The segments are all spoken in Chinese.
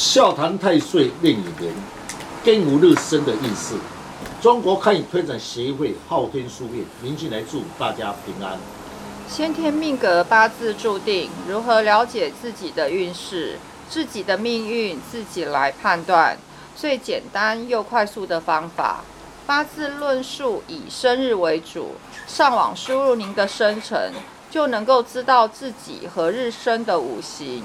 笑谈太岁令一年，庚午日生的意思。中国看运推展协会昊天书院，明进来祝大家平安。先天命格八字注定，如何了解自己的运势、自己的命运，自己来判断。最简单又快速的方法，八字论述以生日为主，上网输入您的生辰，就能够知道自己何日生的五行。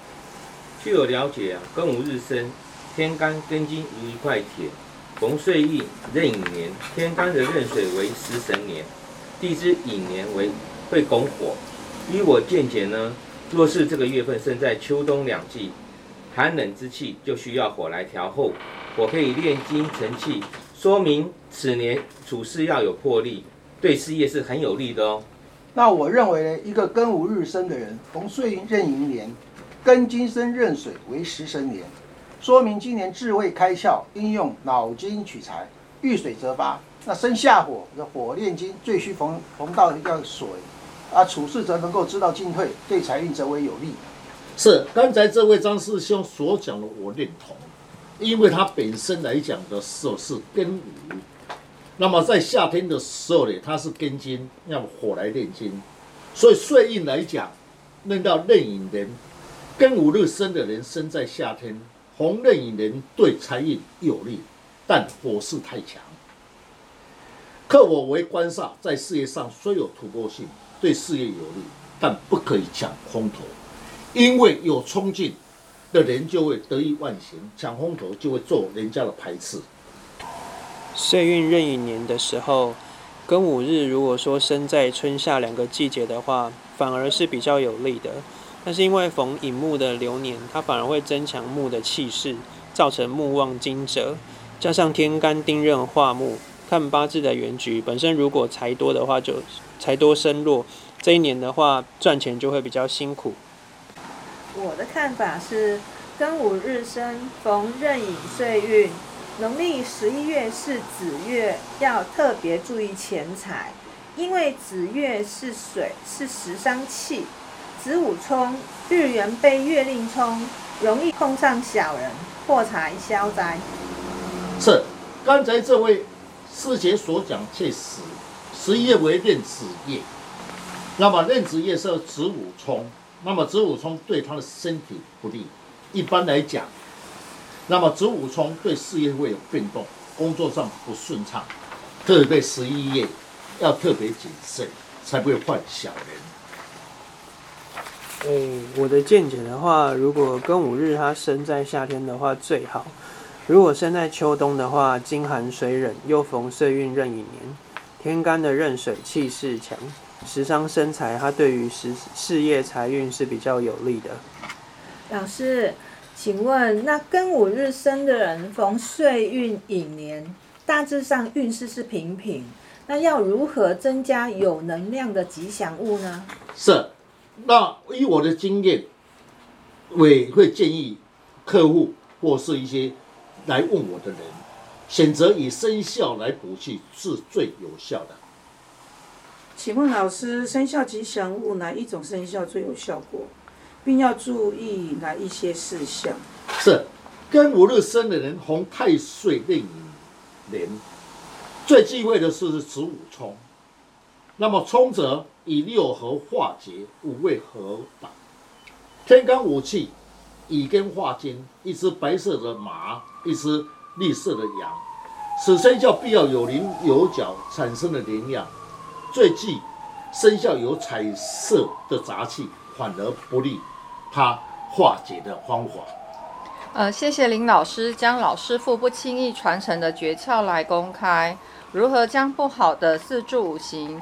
据我了解啊，庚午日生，天干庚金如一块铁，逢岁运壬寅年，天干的壬水为食神年，地支寅年为会拱火。依我见解呢，若是这个月份生在秋冬两季，寒冷之气就需要火来调候，火可以炼金成器，说明此年处事要有魄力，对事业是很有利的哦。那我认为呢，一个庚午日生的人，逢岁运壬寅年。庚金生壬水为食神年，说明今年智慧开窍，应用脑筋取材，遇水则发。那生下火，的火炼金，最需逢逢到一个水，啊，处事则能够知道进退，对财运则为有利。是刚才这位张师兄所讲的，我认同，因为他本身来讲的时候是庚午，那么在夏天的时候呢，它是庚金，要火来炼金，所以岁运来讲，论到壬寅年。庚午日生的人生在夏天，红壬寅年对财运有利，但火势太强。克我为官煞，在事业上虽有突破性，对事业有利，但不可以抢风头，因为有冲劲的人就会得意忘形，抢风头就会做人家的排斥。岁运壬寅年的时候，庚午日如果说生在春夏两个季节的话，反而是比较有利的。但是因为逢寅木的流年，它反而会增强木的气势，造成木旺金折，加上天干丁壬化木，看八字的原局本身如果财多的话，就财多身弱，这一年的话赚钱就会比较辛苦。我的看法是，庚午日生逢壬寅岁运，农历十一月是子月，要特别注意钱财，因为子月是水，是食伤气。子午冲，日元被月令冲，容易碰上小人，破财消灾。是，刚才这位师姐所讲确实，十一月为壬子月，那么壬子月是子午冲，那么子午冲对他的身体不利。一般来讲，那么子午冲对事业会有变动，工作上不顺畅，特别十一月要特别谨慎，才不会犯小人。诶，我的见解的话，如果庚午日它生在夏天的话最好；如果生在秋冬的话，金寒水冷，又逢岁运壬寅年，天干的壬水气势强，时伤身财，它对于事事业财运是比较有利的。老师，请问那庚午日生的人逢岁运寅年，大致上运势是平平，那要如何增加有能量的吉祥物呢？是。那以我的经验，我会建议客户或是一些来问我的人，选择以生肖来补气是最有效的。请问老师，生肖吉祥物哪一种生肖最有效果，并要注意哪一些事项？是跟五日生的人，红太岁令年，最忌讳的是子午冲。那么冲则以六合化解，五味合挡。天干五气，乙根化金，一只白色的马，一只绿色的羊。此生肖必要有棱有角产生的能量。最忌生肖有彩色的杂气，反而不利它化解的方法。呃，谢谢林老师将老师傅不轻易传承的诀窍来公开，如何将不好的四柱五行。